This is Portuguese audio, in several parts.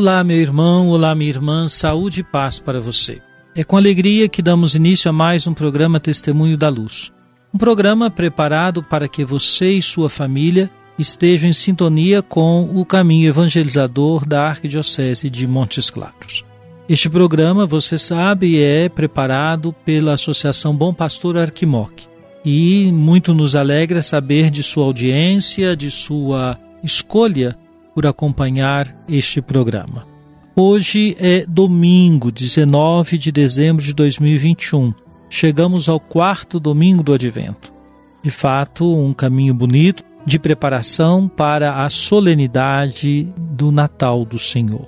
Olá, meu irmão, olá, minha irmã, saúde e paz para você. É com alegria que damos início a mais um programa Testemunho da Luz. Um programa preparado para que você e sua família estejam em sintonia com o caminho evangelizador da Arquidiocese de Montes Claros. Este programa, você sabe, é preparado pela Associação Bom Pastor Arquimoc. E muito nos alegra saber de sua audiência, de sua escolha por acompanhar este programa. Hoje é domingo, 19 de dezembro de 2021. Chegamos ao quarto domingo do Advento. De fato, um caminho bonito de preparação para a solenidade do Natal do Senhor.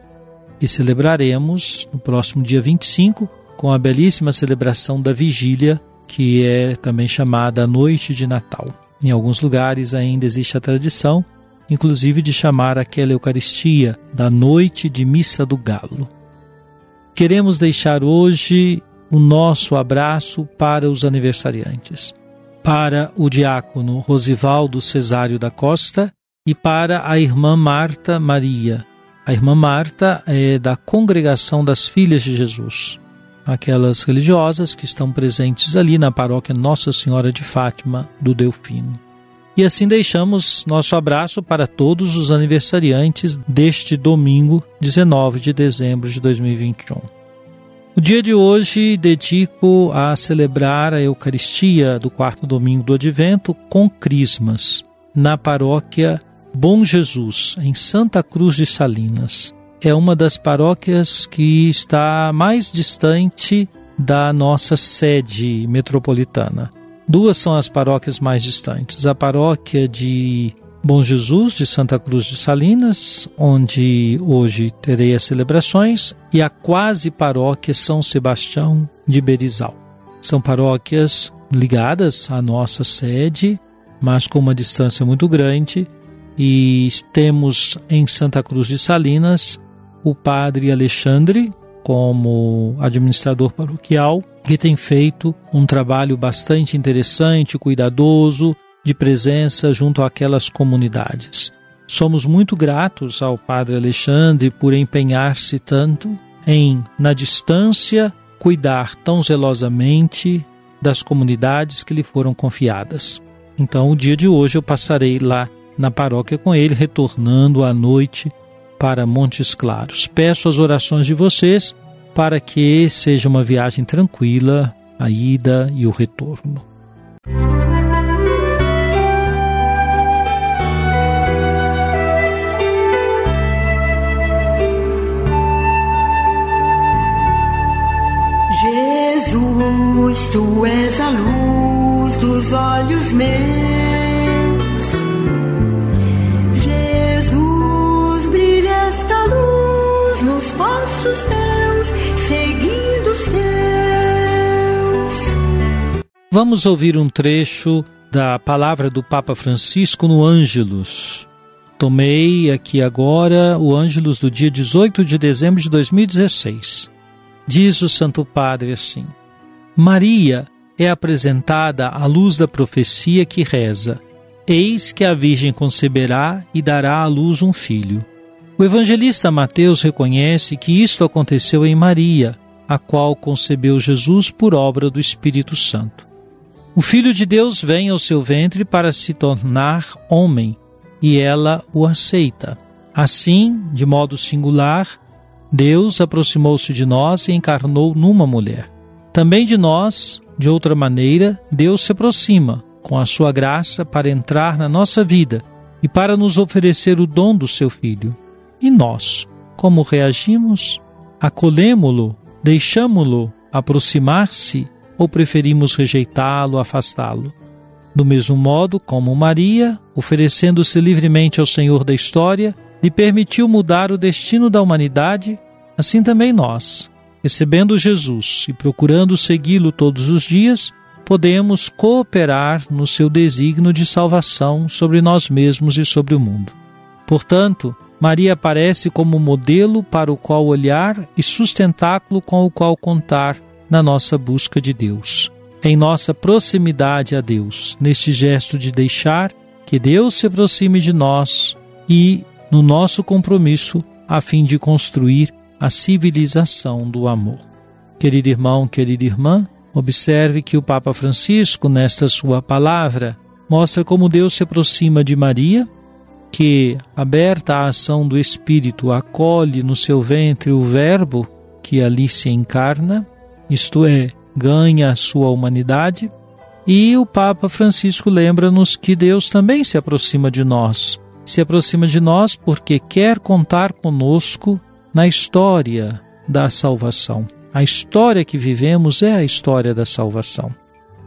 E celebraremos no próximo dia 25 com a belíssima celebração da Vigília, que é também chamada Noite de Natal. Em alguns lugares ainda existe a tradição inclusive de chamar aquela Eucaristia da noite de missa do galo. Queremos deixar hoje o nosso abraço para os aniversariantes, para o diácono Rosivaldo Cesário da Costa e para a irmã Marta Maria. A irmã Marta é da Congregação das Filhas de Jesus, aquelas religiosas que estão presentes ali na paróquia Nossa Senhora de Fátima do Delfino. E assim deixamos nosso abraço para todos os aniversariantes deste domingo, 19 de dezembro de 2021. O dia de hoje dedico a celebrar a Eucaristia do quarto domingo do Advento com Crismas, na paróquia Bom Jesus, em Santa Cruz de Salinas. É uma das paróquias que está mais distante da nossa sede metropolitana. Duas são as paróquias mais distantes. A paróquia de Bom Jesus, de Santa Cruz de Salinas, onde hoje terei as celebrações, e a quase paróquia São Sebastião de Berizal. São paróquias ligadas à nossa sede, mas com uma distância muito grande, e temos em Santa Cruz de Salinas o padre Alexandre como administrador paroquial que tem feito um trabalho bastante interessante, cuidadoso, de presença junto àquelas comunidades. Somos muito gratos ao Padre Alexandre por empenhar-se tanto em, na distância, cuidar tão zelosamente das comunidades que lhe foram confiadas. Então, o dia de hoje eu passarei lá na paróquia com ele, retornando à noite para Montes Claros. Peço as orações de vocês para que seja uma viagem tranquila, a ida e o retorno. Jesus, tu és a luz dos olhos meus. Passos teus, seguindo os teus. Vamos ouvir um trecho da palavra do Papa Francisco no Ângelus. Tomei aqui agora o Ângelus do dia 18 de dezembro de 2016. Diz o Santo Padre assim: Maria é apresentada à luz da profecia que reza: Eis que a Virgem conceberá e dará à luz um filho. O evangelista Mateus reconhece que isto aconteceu em Maria, a qual concebeu Jesus por obra do Espírito Santo. O Filho de Deus vem ao seu ventre para se tornar homem, e ela o aceita. Assim, de modo singular, Deus aproximou-se de nós e encarnou numa mulher. Também de nós, de outra maneira, Deus se aproxima com a sua graça para entrar na nossa vida e para nos oferecer o dom do seu Filho. E nós, como reagimos? Acolhemo-lo? Deixamo-lo aproximar-se ou preferimos rejeitá-lo, afastá-lo? Do mesmo modo como Maria, oferecendo-se livremente ao Senhor da história, lhe permitiu mudar o destino da humanidade, assim também nós, recebendo Jesus e procurando segui-lo todos os dias, podemos cooperar no seu desígnio de salvação sobre nós mesmos e sobre o mundo. Portanto, Maria aparece como modelo para o qual olhar e sustentáculo com o qual contar na nossa busca de Deus. Em nossa proximidade a Deus, neste gesto de deixar que Deus se aproxime de nós e no nosso compromisso a fim de construir a civilização do amor. Querido irmão, querida irmã, Observe que o Papa Francisco, nesta sua palavra, mostra como Deus se aproxima de Maria, que, aberta à ação do Espírito, acolhe no seu ventre o Verbo que ali se encarna, isto é, ganha a sua humanidade. E o Papa Francisco lembra-nos que Deus também se aproxima de nós. Se aproxima de nós porque quer contar conosco na história da salvação. A história que vivemos é a história da salvação.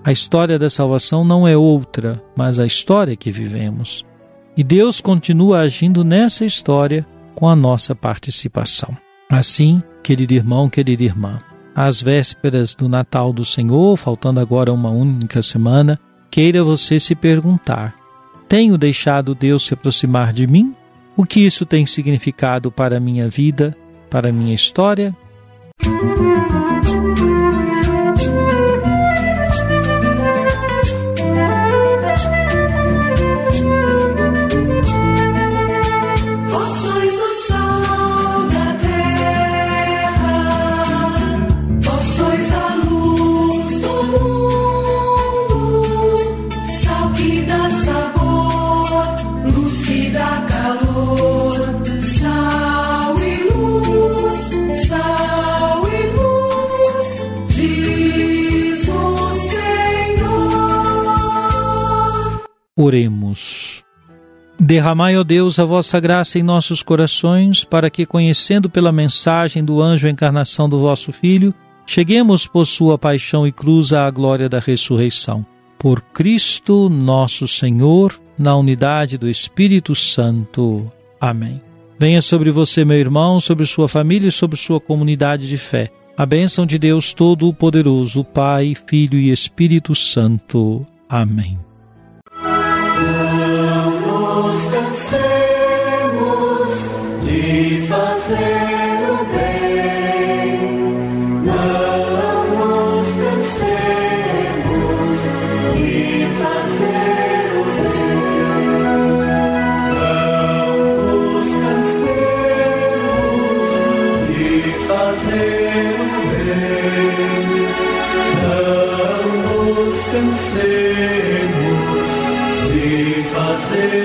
A história da salvação não é outra, mas a história que vivemos. E Deus continua agindo nessa história com a nossa participação. Assim, querido irmão, querida irmã, às vésperas do Natal do Senhor, faltando agora uma única semana, queira você se perguntar: tenho deixado Deus se aproximar de mim? O que isso tem significado para a minha vida, para a minha história? Música Oremos. Derramai, ó Deus, a vossa graça em nossos corações, para que, conhecendo pela mensagem do anjo a encarnação do vosso Filho, cheguemos por sua paixão e cruz à glória da ressurreição. Por Cristo nosso Senhor, na unidade do Espírito Santo. Amém. Venha sobre você, meu irmão, sobre sua família e sobre sua comunidade de fé. A bênção de Deus Todo-Poderoso, Pai, Filho e Espírito Santo. Amém. Música Brasil.